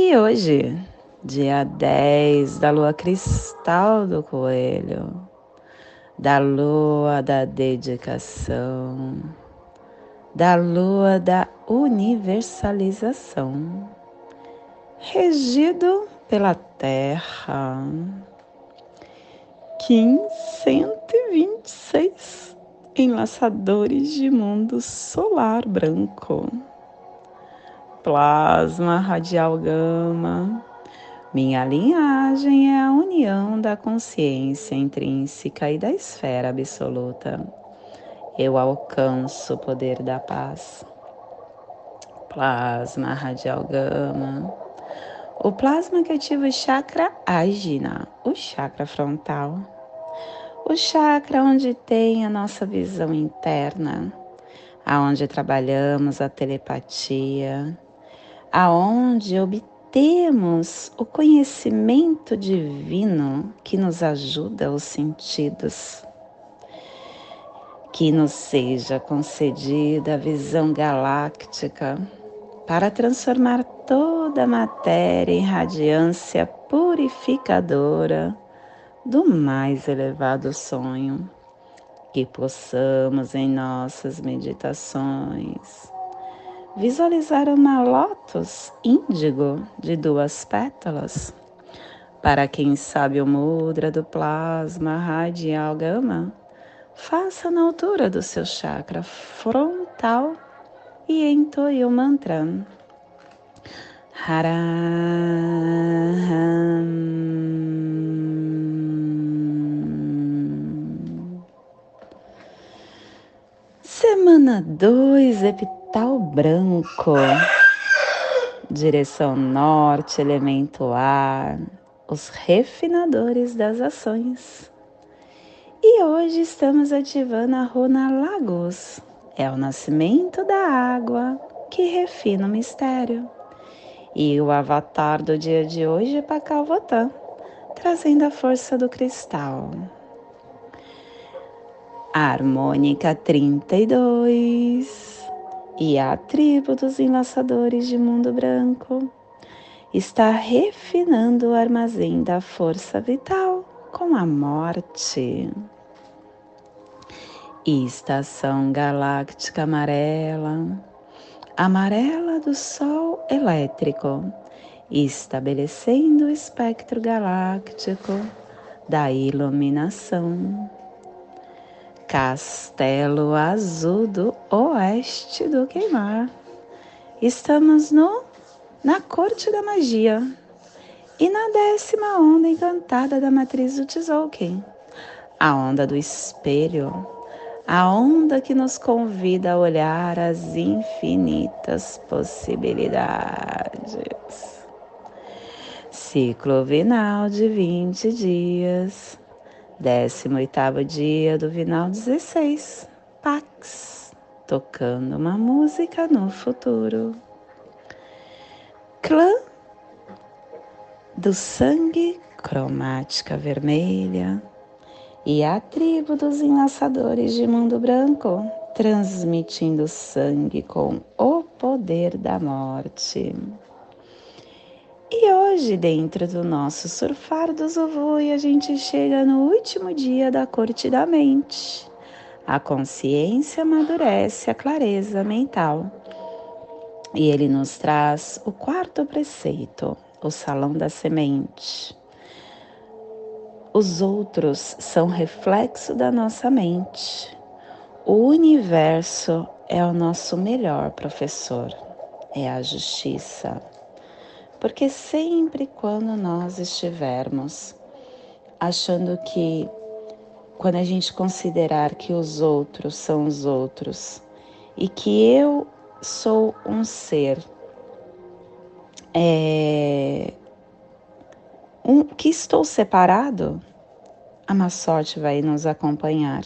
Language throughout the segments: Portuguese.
e hoje, dia 10 da lua cristal do coelho, da lua da dedicação, da lua da universalização, regido pela Terra. Kim 126 enlaçadores de mundo solar branco plasma radial gama. Minha linhagem é a união da consciência intrínseca e da esfera absoluta. Eu alcanço o poder da paz. Plasma radial gama. O plasma que ativa o chakra Ajna, o chakra frontal. O chakra onde tem a nossa visão interna, aonde trabalhamos a telepatia, aonde obtemos o conhecimento divino que nos ajuda os sentidos. Que nos seja concedida a visão galáctica para transformar toda a matéria em radiância purificadora do mais elevado sonho. Que possamos em nossas meditações visualizar uma lótus índigo de duas pétalas. Para quem sabe o mudra do plasma radial gama, faça na altura do seu chakra frontal e entoie o mantra. Haram. Semana 2, epitáfio metal branco, direção norte, elemento ar, os refinadores das ações. E hoje estamos ativando a runa Lagos, é o nascimento da água que refina o mistério. E o avatar do dia de hoje é Pacalvotan, trazendo a força do cristal. Harmônica 32 e a tribo dos enlaçadores de mundo branco está refinando o armazém da força vital com a morte. Estação galáctica amarela, amarela do Sol elétrico, estabelecendo o espectro galáctico da iluminação. Castelo Azul do Oeste do Queimar. Estamos no na Corte da Magia e na décima onda encantada da matriz do Tzolk'in, a onda do espelho, a onda que nos convida a olhar as infinitas possibilidades. Ciclo vinal de 20 dias 18 dia do Vinal 16, Pax, tocando uma música no futuro. Clã do sangue, cromática vermelha, e a tribo dos enlaçadores de mundo branco, transmitindo sangue com o poder da morte. Hoje, dentro do nosso surfar do Zovui, a gente chega no último dia da corte da mente. A consciência amadurece a clareza mental. E ele nos traz o quarto preceito, o salão da semente. Os outros são reflexo da nossa mente. O universo é o nosso melhor professor, é a justiça porque sempre quando nós estivermos achando que, quando a gente considerar que os outros são os outros e que eu sou um ser é, que estou separado, a má sorte vai nos acompanhar,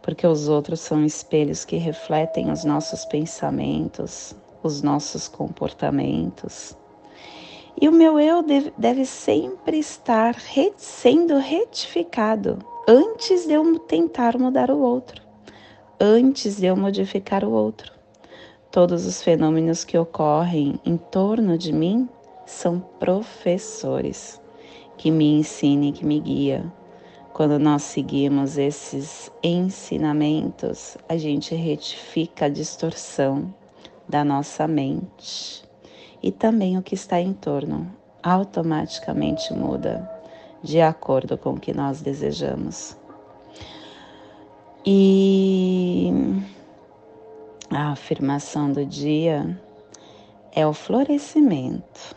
porque os outros são espelhos que refletem os nossos pensamentos, os nossos comportamentos. E o meu eu deve, sempre estar sendo retificado antes de eu tentar mudar o outro, antes de eu modificar o outro. Todos os fenômenos que ocorrem em torno de mim são professores que me ensina e que me guia. Quando nós seguimos esses ensinamentos, a gente retifica a distorção da nossa mente e também o que está em torno automaticamente muda de acordo com o que nós desejamos. E a afirmação do dia é o florescimento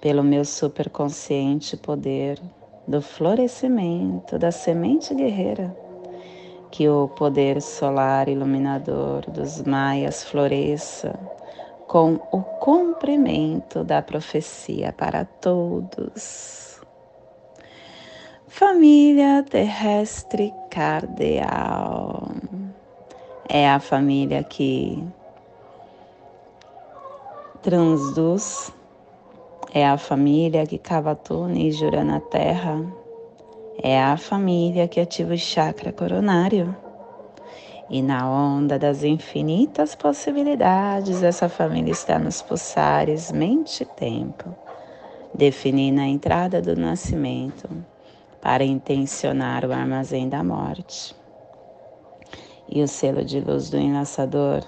pelo meu superconsciente poder do florescimento da semente guerreira, que o poder solar iluminador dos maias floresça com o cumprimento da profecia para todos. Família terrestre cardeal é a família que transduz é a família que cava túneis jura na terra. É a família que ativa o chakra coronário. E na onda das infinitas possibilidades, essa família está nos pulsares mente e tempo, definindo a entrada do nascimento para intencionar o armazém da morte. E o selo de luz do enlaçador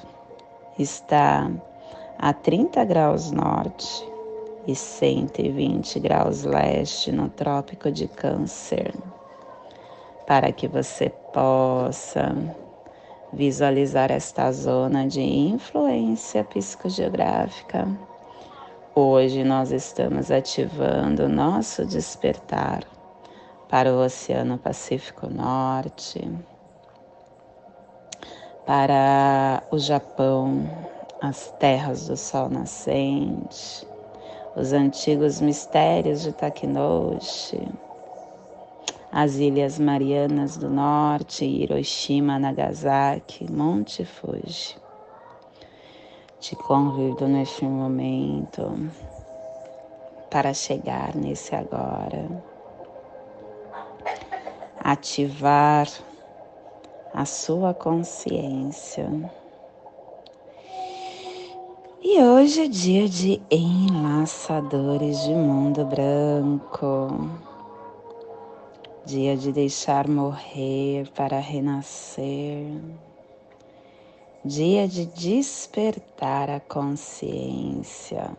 está a 30 graus norte e 120 graus leste no Trópico de Câncer, para que você possa visualizar esta zona de influência psicogeográfica. Hoje nós estamos ativando nosso despertar para o Oceano Pacífico Norte, para o Japão, as terras do Sol nascente os antigos mistérios de Takinouchi, as Ilhas Marianas do Norte, Hiroshima, Nagasaki, Monte Fuji. Te convido neste momento para chegar nesse agora, ativar a sua consciência e hoje é dia de enlaçadores de mundo branco. Dia de deixar morrer para renascer. Dia de despertar a consciência.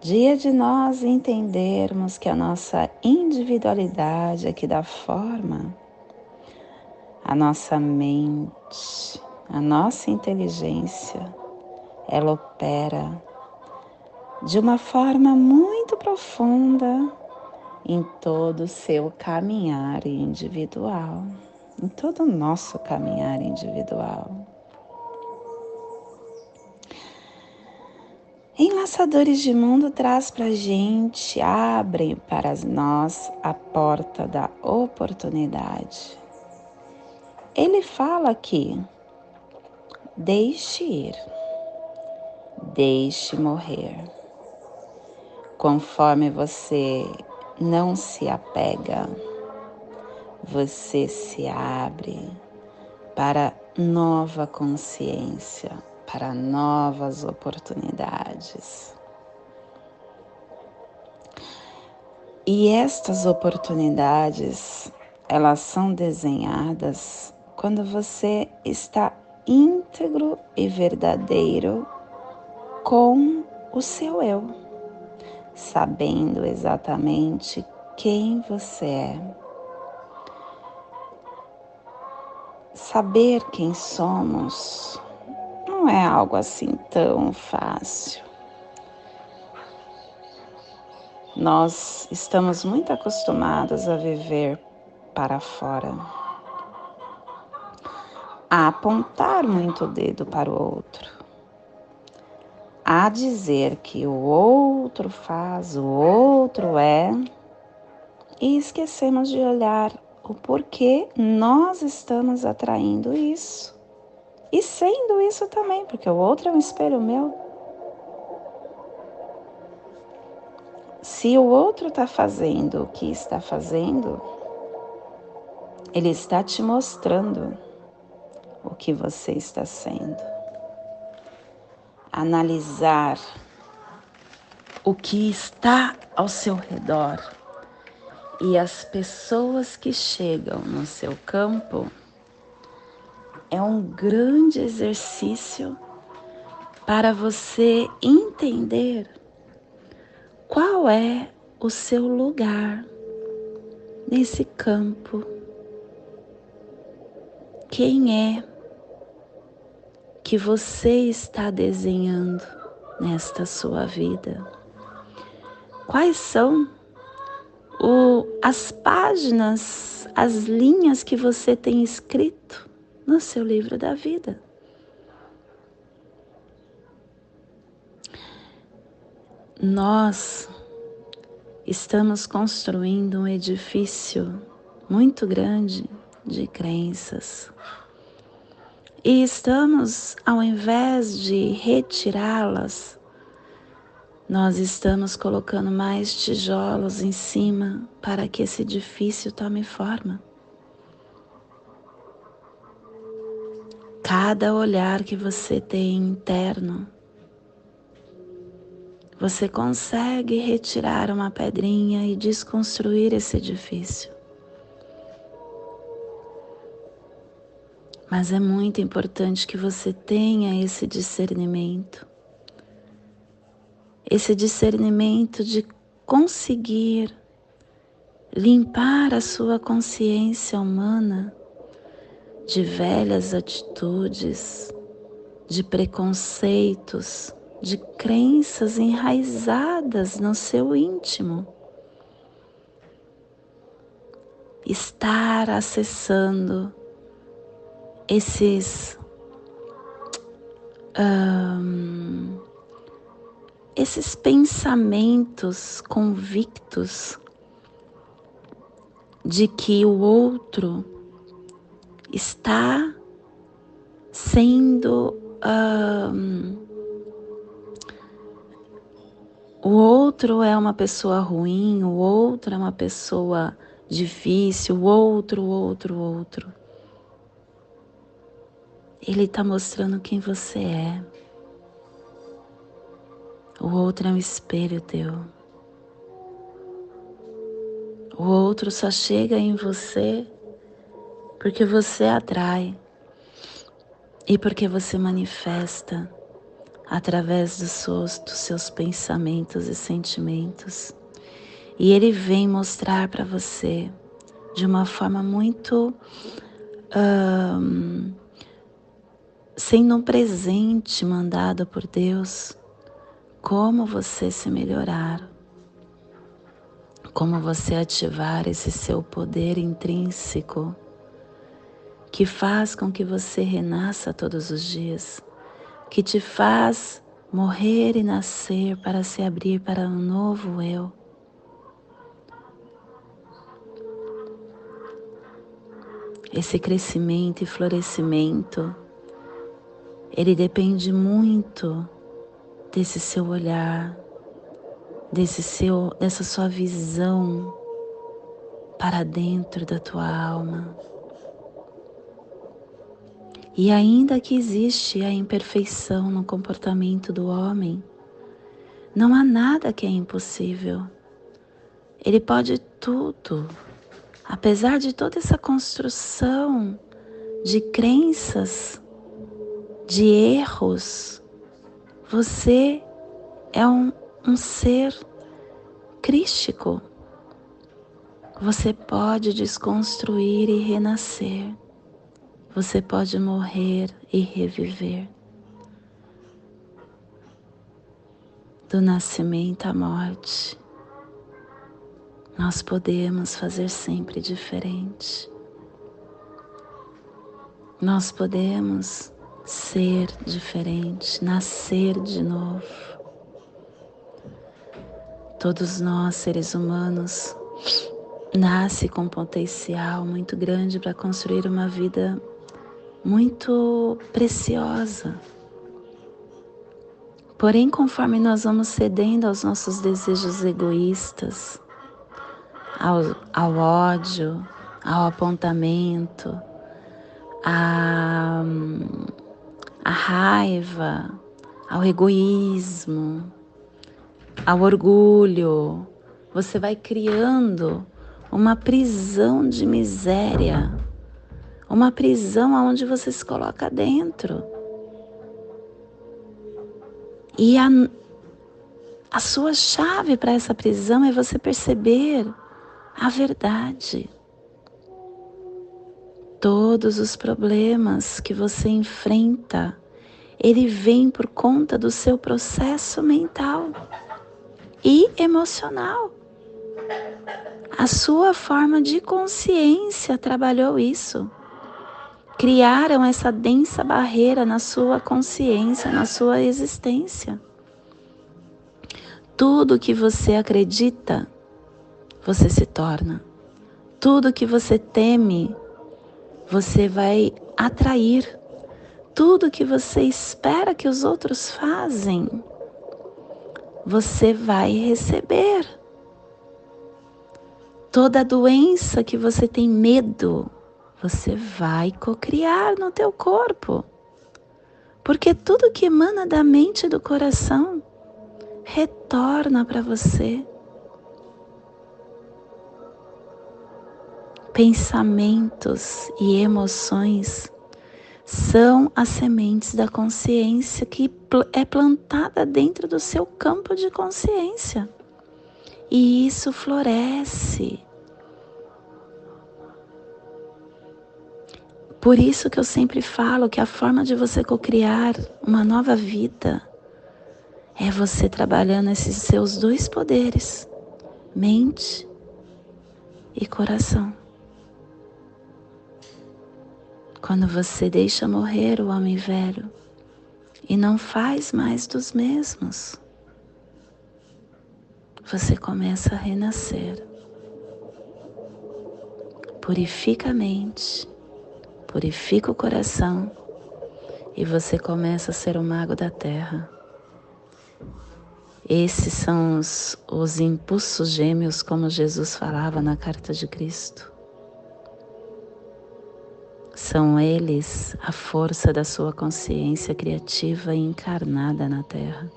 Dia de nós entendermos que a nossa individualidade é que dá forma, a nossa mente, a nossa inteligência ela opera de uma forma muito profunda em todo o seu caminhar individual, em todo o nosso caminhar individual. Enlaçadores de Mundo traz para gente, abrem para nós a porta da oportunidade. Ele fala aqui, deixe ir deixe morrer. Conforme você não se apega, você se abre para nova consciência, para novas oportunidades. E estas oportunidades, elas são desenhadas quando você está íntegro e verdadeiro com o seu eu, sabendo exatamente quem você é. Saber quem somos não é algo assim tão fácil. Nós estamos muito acostumados a viver para fora, a apontar muito o dedo para o outro a dizer que o outro faz, o outro é, e esquecemos de olhar o porquê nós estamos atraindo isso. E sendo isso também, porque o outro é um espelho meu. Se o outro está fazendo o que está fazendo, ele está te mostrando o que você está sendo analisar o que está ao seu redor e as pessoas que chegam no seu campo é um grande exercício para você entender qual é o seu lugar nesse campo. Quem é que você está desenhando nesta sua vida? Quais são o, as páginas, as linhas que você tem escrito no seu livro da vida? Nós estamos construindo um edifício muito grande de crenças e estamos, ao invés de retirá-las, nós estamos colocando mais tijolos em cima para que esse edifício tome forma. Cada olhar que você tem interno, você consegue retirar uma pedrinha e desconstruir esse edifício. Mas é muito importante que você tenha esse discernimento, esse discernimento de conseguir limpar a sua consciência humana de velhas atitudes, de preconceitos, de crenças enraizadas no seu íntimo. Estar acessando esses um, esses pensamentos convictos de que o outro está sendo um, o outro é uma pessoa ruim, o outro é uma pessoa difícil, o outro, outro, outro. Ele está mostrando quem você é. O outro é um espelho teu. O outro só chega em você porque você atrai e porque você manifesta através dos seus, dos seus pensamentos e sentimentos. E ele vem mostrar para você de uma forma muito um, sendo um presente mandado por Deus, como você se melhorar, como você ativar esse seu poder intrínseco que faz com que você renasça todos os dias, que te faz morrer e nascer para se abrir para um novo eu. Esse crescimento e florescimento ele depende muito desse seu olhar, desse seu, dessa sua visão para dentro da tua alma. E ainda que existe a imperfeição no comportamento do homem, não há nada que é impossível. Ele pode tudo. Apesar de toda essa construção de crenças de erros, você é um, um ser crístico. Você pode desconstruir e renascer. Você pode morrer e reviver. Do nascimento à morte, nós podemos fazer sempre diferente. Nós podemos ser diferente, nascer de novo. Todos nós, seres humanos, nasce com potencial muito grande para construir uma vida muito preciosa. Porém, conforme nós vamos cedendo aos nossos desejos egoístas, ao, ao ódio, ao apontamento, à, à raiva, ao egoísmo, ao orgulho, você vai criando uma prisão de miséria, uma prisão onde você se coloca dentro. E a, a sua chave para essa prisão é você perceber a verdade. Todos os problemas que você enfrenta, ele vem por conta do seu processo mental e emocional. A sua forma de consciência trabalhou isso. Criaram essa densa barreira na sua consciência, na sua existência. Tudo que você acredita, você se torna. Tudo que você teme, você vai atrair. Tudo que você espera que os outros fazem, você vai receber. Toda doença que você tem medo, você vai cocriar no teu corpo. Porque tudo que emana da mente e do coração retorna para você. Pensamentos e emoções são as sementes da consciência que é plantada dentro do seu campo de consciência. E isso floresce. Por isso que eu sempre falo que a forma de você cocriar uma nova vida é você trabalhando esses seus dois poderes, mente e coração. Quando você deixa morrer o homem velho e não faz mais dos mesmos, você começa a renascer. Purifica a mente, purifica o coração e você começa a ser o mago da terra. Esses são os, os impulsos gêmeos, como Jesus falava na carta de Cristo. São eles a força da sua consciência criativa encarnada na Terra.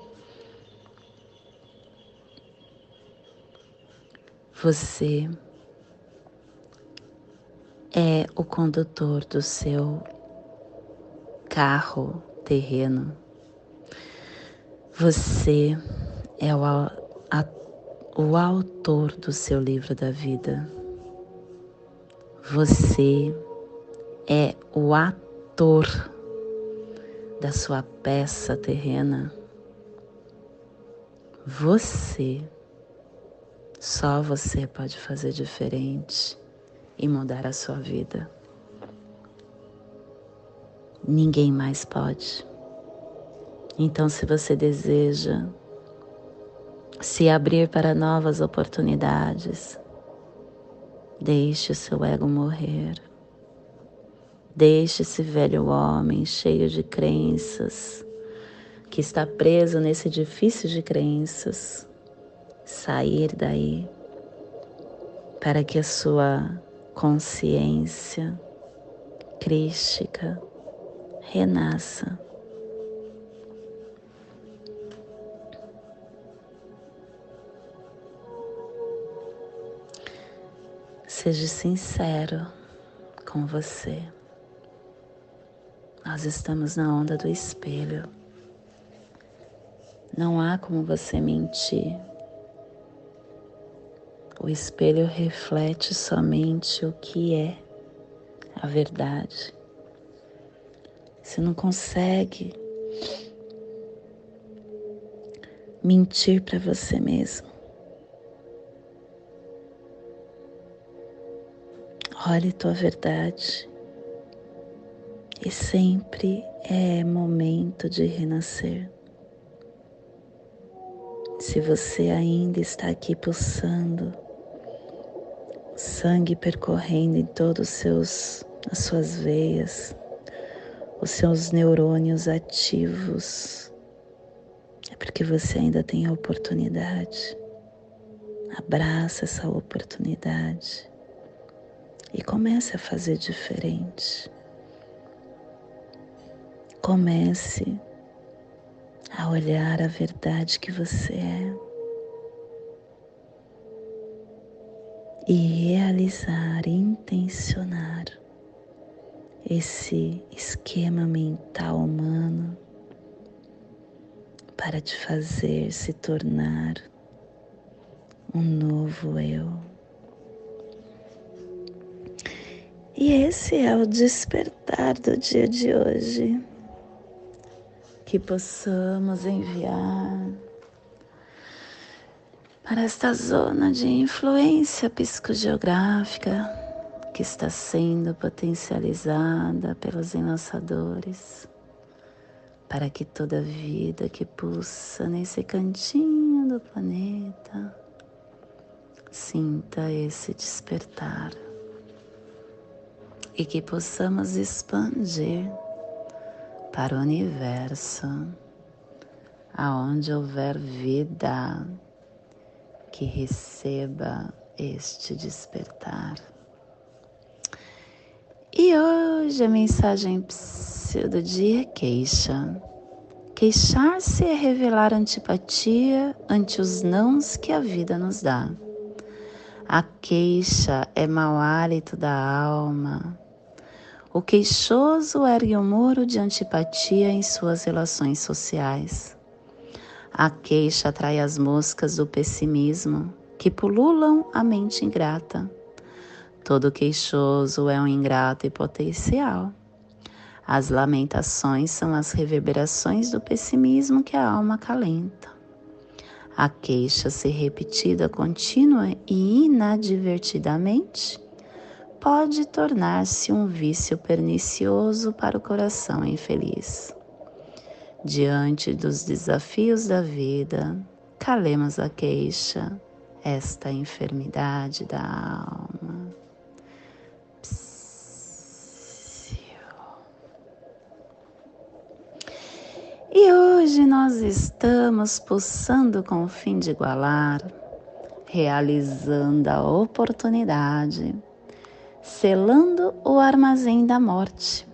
Você é o condutor do seu carro terreno. Você é o, a, o autor do seu livro da vida. Você é o ator da sua peça terrena. Você, só você pode fazer diferente e mudar a sua vida. Ninguém mais pode. Então, se você deseja se abrir para novas oportunidades, deixe o seu ego morrer. Deixe esse velho homem cheio de crenças, que está preso nesse edifício de crenças, sair daí, para que a sua consciência crística renasça. Seja sincero com você. Nós estamos na onda do espelho. Não há como você mentir. O espelho reflete somente o que é a verdade. Você não consegue mentir para você mesmo. Olhe tua verdade E sempre é momento de renascer. Se você ainda está aqui pulsando, sangue percorrendo em todos os seus as suas veias, os seus neurônios ativos, é porque você ainda tem a oportunidade. Abraça essa oportunidade e comece a fazer diferente. Comece a olhar a verdade que você é e realizar, intencionar esse esquema mental humano para te fazer se tornar um novo eu. E esse é o despertar do dia de hoje. Que possamos enviar para esta zona de influência psicogeográfica que está sendo potencializada pelos enlaçadores, para que toda vida que pulsa nesse cantinho do planeta sinta esse despertar e que possamos expandir para o universo, aonde houver vida que receba este despertar. E hoje a mensagem do dia é queixa. Queixar-se é revelar antipatia ante os nãos que a vida nos dá. A queixa é mau hálito da alma. O queixoso ergue um muro de antipatia em suas relações sociais. A queixa atrai as moscas do pessimismo que pululam a mente ingrata. Todo queixoso é um ingrato e potencial. As lamentações são as reverberações do pessimismo que a alma calenta. A queixa, se repetida contínua e inadvertidamente, pode tornar-se um vício pernicioso para o coração infeliz. Diante dos desafios da vida, calemos a queixa, esta enfermidade da alma. E hoje nós estamos pulsando com o fim de igualar, realizando a oportunidade selando o armazém da morte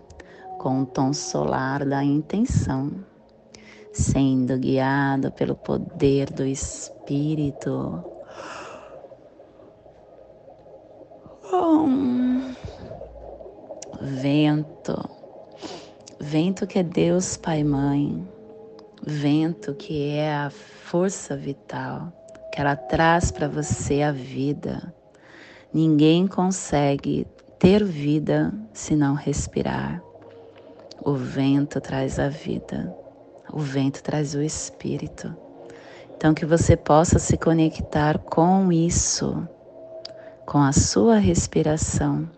com o tom solar da intenção, sendo guiado pelo poder do Espírito. Um vento, vento que é Deus Pai Mãe, vento que é a força vital, que ela traz para você a vida Ninguém consegue ter vida se não respirar. O vento traz a vida, o vento traz o espírito. Então, que você possa se conectar com isso, com a sua respiração,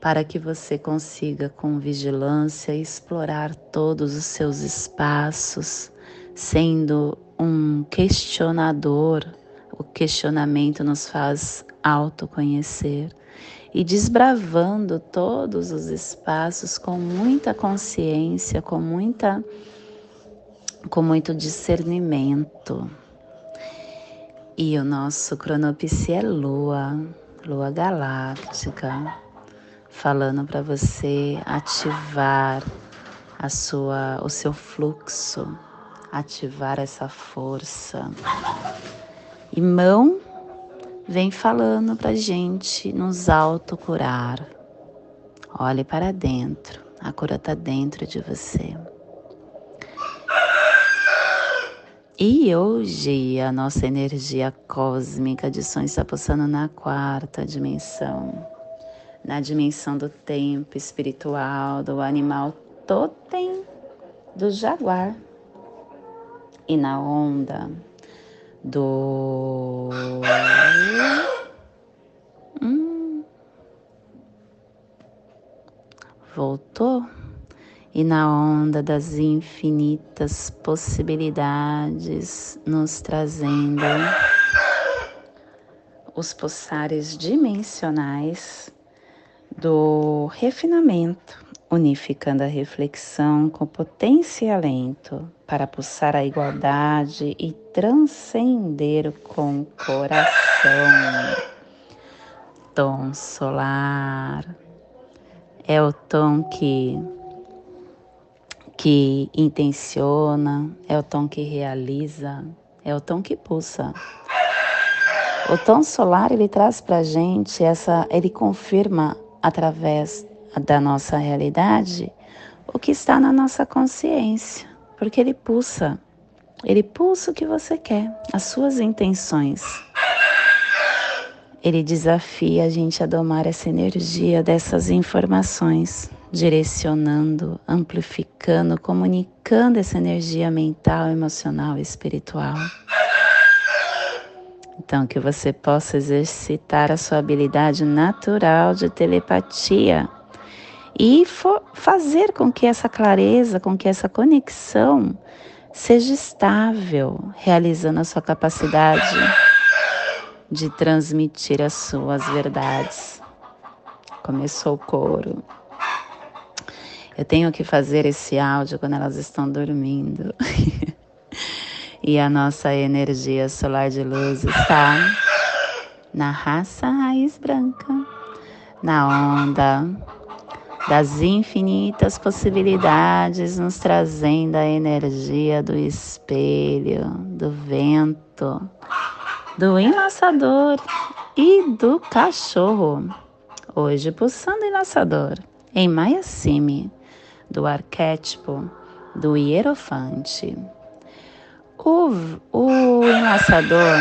para que você consiga, com vigilância, explorar todos os seus espaços, sendo um questionador. O questionamento nos faz autoconhecer e desbravando todos os espaços com muita consciência, com muita com muito discernimento. E o nosso cronopsi é lua, lua galáctica, falando para você ativar a sua o seu fluxo, ativar essa força. E mão vem falando para gente nos autocurar. Olhe para dentro, a cura está dentro de você. E hoje a nossa energia cósmica de som está passando na quarta dimensão, na dimensão do tempo espiritual, do animal totem do jaguar e na onda do. Hum. Voltou? e na onda das infinitas possibilidades, nos trazendo os pulsares dimensionais do refinamento, unificando a reflexão com potência e alento para pulsar a igualdade e transcender com o coração. Tom solar é o tom que que intenciona, é o tom que realiza, é o tom que pulsa. O tom solar ele traz para gente essa, ele confirma através da nossa realidade o que está na nossa consciência, porque ele pulsa, ele pulsa o que você quer, as suas intenções. Ele desafia a gente a domar essa energia dessas informações direcionando, amplificando, comunicando essa energia mental, emocional e espiritual. Então, que você possa exercitar a sua habilidade natural de telepatia e fazer com que essa clareza, com que essa conexão seja estável, realizando a sua capacidade de transmitir as suas verdades. Começou o coro. Eu tenho que fazer esse áudio quando elas estão dormindo. e a nossa energia solar de luz está na raça raiz branca, na onda das infinitas possibilidades, nos trazendo a energia do espelho, do vento, do enlaçador e do cachorro. Hoje pulsando enlaçador em Mayasimi do arquétipo do hierofante. O, o enlaçador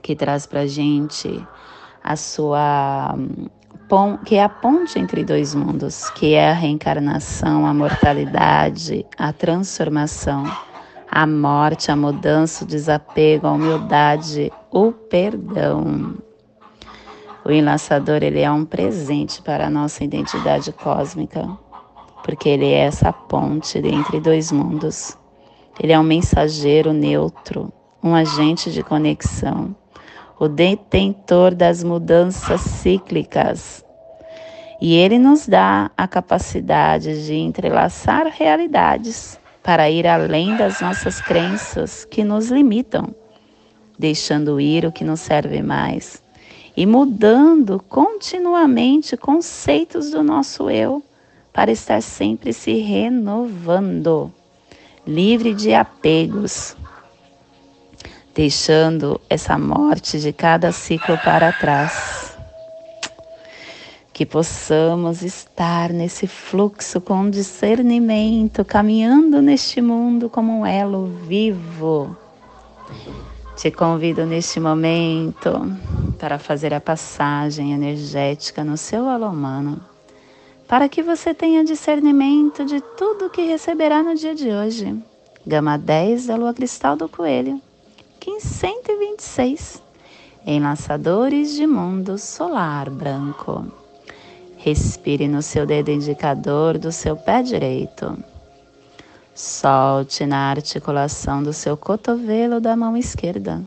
que traz para gente a sua que é a ponte entre dois mundos, que é a reencarnação, a mortalidade, a transformação, a morte, a mudança, o desapego, a humildade, o perdão. O enlaçador ele é um presente para a nossa identidade cósmica porque ele é essa ponte entre dois mundos. Ele é um mensageiro neutro, um agente de conexão, o detentor das mudanças cíclicas. E ele nos dá a capacidade de entrelaçar realidades para ir além das nossas crenças que nos limitam, deixando ir o que não serve mais e mudando continuamente conceitos do nosso eu para estar sempre se renovando, livre de apegos, deixando essa morte de cada ciclo para trás. Que possamos estar nesse fluxo com discernimento, caminhando neste mundo como um elo vivo. Te convido neste momento para fazer a passagem energética no seu alô humano para que você tenha discernimento de tudo que receberá no dia de hoje. Gama 10 da Lua Cristal do Coelho, Kim 126, Enlaçadores de Mundo Solar Branco. Respire no seu dedo indicador do seu pé direito. Solte na articulação do seu cotovelo da mão esquerda.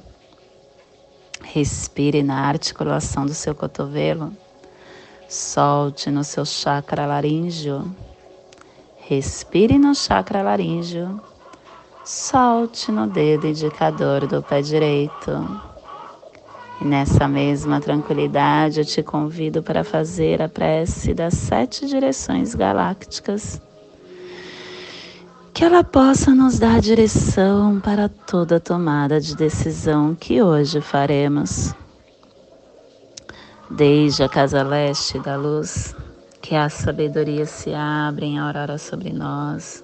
Respire na articulação do seu cotovelo Solte no seu chakra laríngeo. Respire no chakra laríngeo. Solte no dedo indicador do pé direito. E nessa mesma tranquilidade eu te convido para fazer a prece das sete direções galácticas. Que ela possa nos dar direção para toda tomada de decisão que hoje faremos desde a casa leste da luz, que a sabedoria se abre em aurora sobre nós,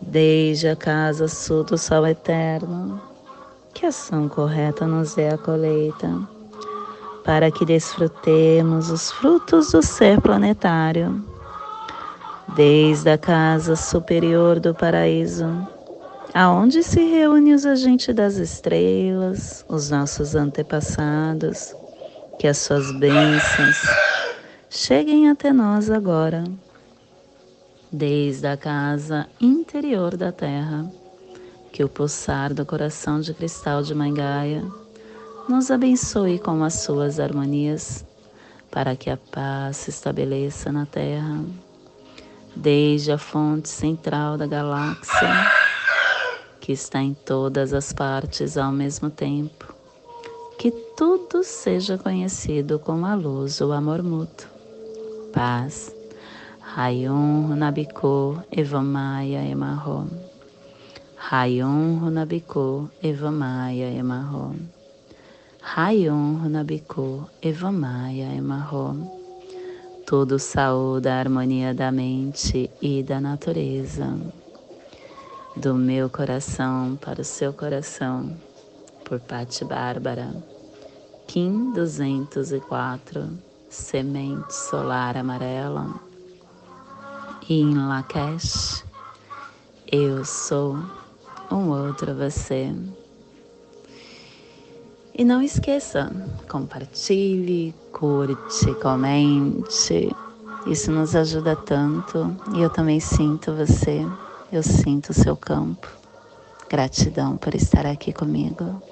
Desde a casa sul do sol eterno, que ação correta nos é a colheita, para que desfrutemos os frutos do ser planetário. Desde a casa superior do paraíso, aonde se reúnem os agentes das estrelas, os nossos antepassados, que as suas bênçãos cheguem até nós agora, desde a casa interior da Terra, que o pulsar do coração de cristal de Mangaia nos abençoe com as suas harmonias, para que a paz se estabeleça na Terra, desde a fonte central da galáxia, que está em todas as partes ao mesmo tempo, que tudo seja conhecido como a luz ou amor mútuo paz. Rayon Runabiko Evamaya Emarro. Rayon Runabiko Evamaya Emarro. Rayon Runabiko Evamaya Emarro. Tudo saúde a harmonia da mente e da natureza. Do meu coração para o seu coração, por Pati Bárbara. Kim 204 semente solar amarela. E em Lakesh, eu sou um outro você. E não esqueça, compartilhe, curte, comente. Isso nos ajuda tanto e eu também sinto você, eu sinto o seu campo. Gratidão por estar aqui comigo.